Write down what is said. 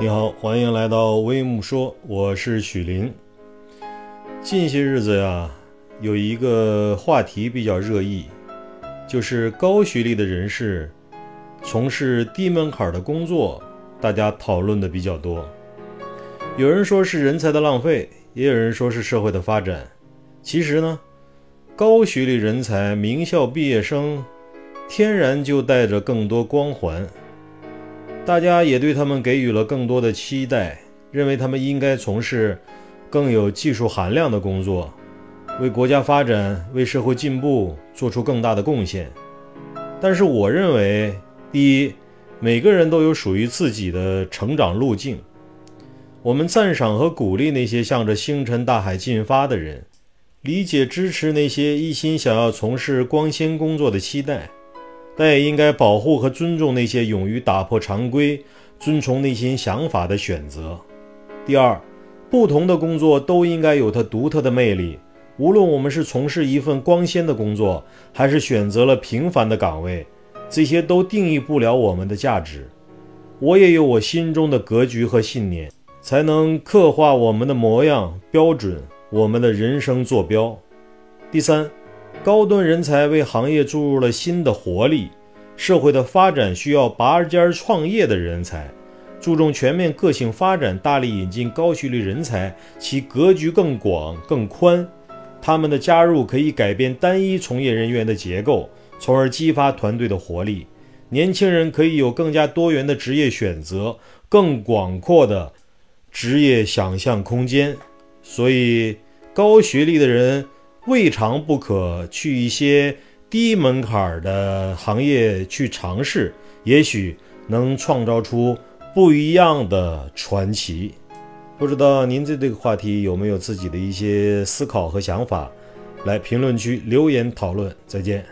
你好，欢迎来到微木说，我是许林。近些日子呀，有一个话题比较热议，就是高学历的人士从事低门槛的工作，大家讨论的比较多。有人说是人才的浪费，也有人说是社会的发展。其实呢，高学历人才、名校毕业生，天然就带着更多光环。大家也对他们给予了更多的期待，认为他们应该从事更有技术含量的工作，为国家发展、为社会进步做出更大的贡献。但是，我认为，第一，每个人都有属于自己的成长路径。我们赞赏和鼓励那些向着星辰大海进发的人，理解支持那些一心想要从事光纤工作的期待。但也应该保护和尊重那些勇于打破常规、遵从内心想法的选择。第二，不同的工作都应该有它独特的魅力。无论我们是从事一份光鲜的工作，还是选择了平凡的岗位，这些都定义不了我们的价值。我也有我心中的格局和信念，才能刻画我们的模样、标准、我们的人生坐标。第三。高端人才为行业注入了新的活力，社会的发展需要拔尖创业的人才，注重全面个性发展，大力引进高学历人才，其格局更广更宽。他们的加入可以改变单一从业人员的结构，从而激发团队的活力。年轻人可以有更加多元的职业选择，更广阔的职业想象空间。所以，高学历的人。未尝不可去一些低门槛的行业去尝试，也许能创造出不一样的传奇。不知道您对这个话题有没有自己的一些思考和想法？来评论区留言讨论。再见。